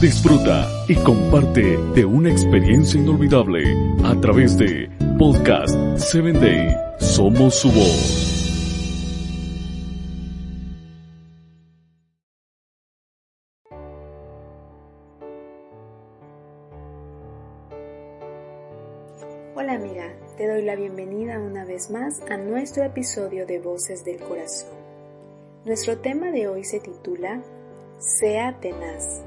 Disfruta y comparte de una experiencia inolvidable a través de Podcast 7 Day. Somos su voz. Hola amiga, te doy la bienvenida una vez más a nuestro episodio de Voces del Corazón. Nuestro tema de hoy se titula Sea tenaz.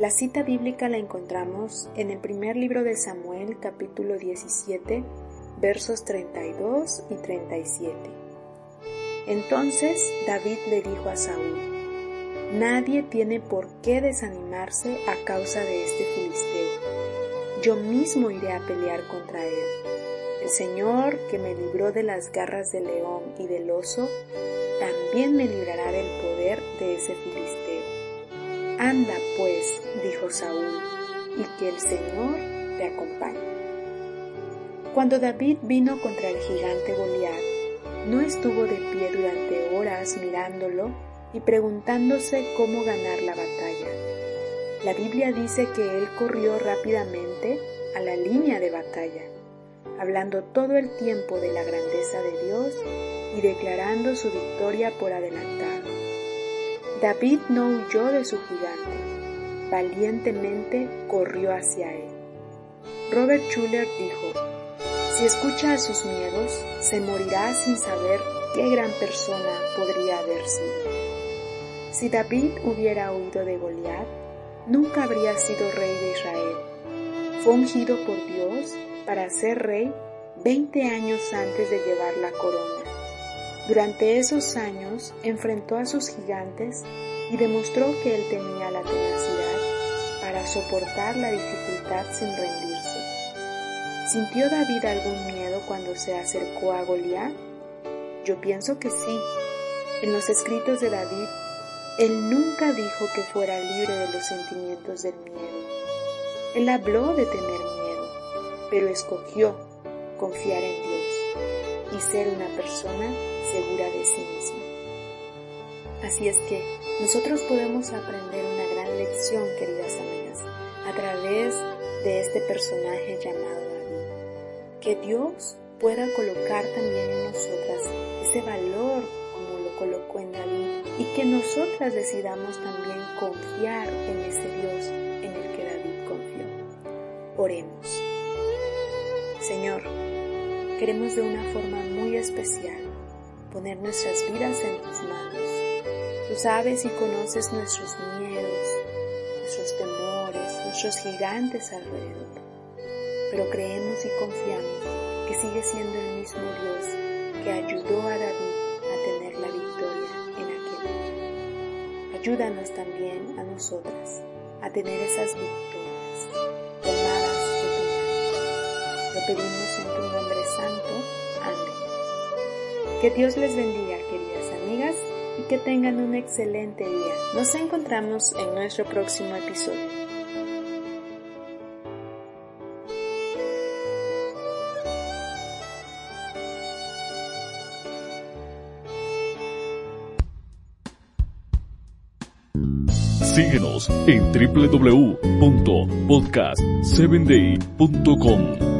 La cita bíblica la encontramos en el primer libro de Samuel capítulo 17 versos 32 y 37. Entonces David le dijo a Saúl, Nadie tiene por qué desanimarse a causa de este filisteo yo mismo iré a pelear contra él. El Señor que me libró de las garras del león y del oso, también me librará del poder de ese filisteo. Anda pues, dijo Saúl, y que el Señor te acompañe. Cuando David vino contra el gigante Goliat, no estuvo de pie durante horas mirándolo y preguntándose cómo ganar la batalla la Biblia dice que él corrió rápidamente a la línea de batalla, hablando todo el tiempo de la grandeza de Dios y declarando su victoria por adelantado. David no huyó de su gigante, valientemente corrió hacia él. Robert Schuller dijo, si escucha a sus miedos, se morirá sin saber qué gran persona podría haber sido. Si David hubiera huido de Goliat, nunca habría sido rey de Israel. Fue ungido por Dios para ser rey 20 años antes de llevar la corona. Durante esos años enfrentó a sus gigantes y demostró que él tenía la tenacidad para soportar la dificultad sin rendirse. ¿Sintió David algún miedo cuando se acercó a Goliat? Yo pienso que sí. En los escritos de David él nunca dijo que fuera libre de los sentimientos del miedo. Él habló de tener miedo, pero escogió confiar en Dios y ser una persona segura de sí misma. Así es que nosotros podemos aprender una gran lección, queridas amigas, a través de este personaje llamado David. Que Dios pueda colocar también en nosotras ese valor como lo colocó en David y que nosotras decidamos también confiar en ese Dios en el que David confió. Oremos. Señor, queremos de una forma muy especial poner nuestras vidas en tus manos. Tú sabes y conoces nuestros miedos, nuestros temores, nuestros gigantes alrededor. Pero creemos y confiamos que sigue siendo el mismo Dios que ayudó a David a tener la victoria Ayúdanos también a nosotras a tener esas victorias Lo pedimos en tu nombre santo. Amén. Que Dios les bendiga, queridas amigas, y que tengan un excelente día. Nos encontramos en nuestro próximo episodio. Síguenos en www.podcast7day.com.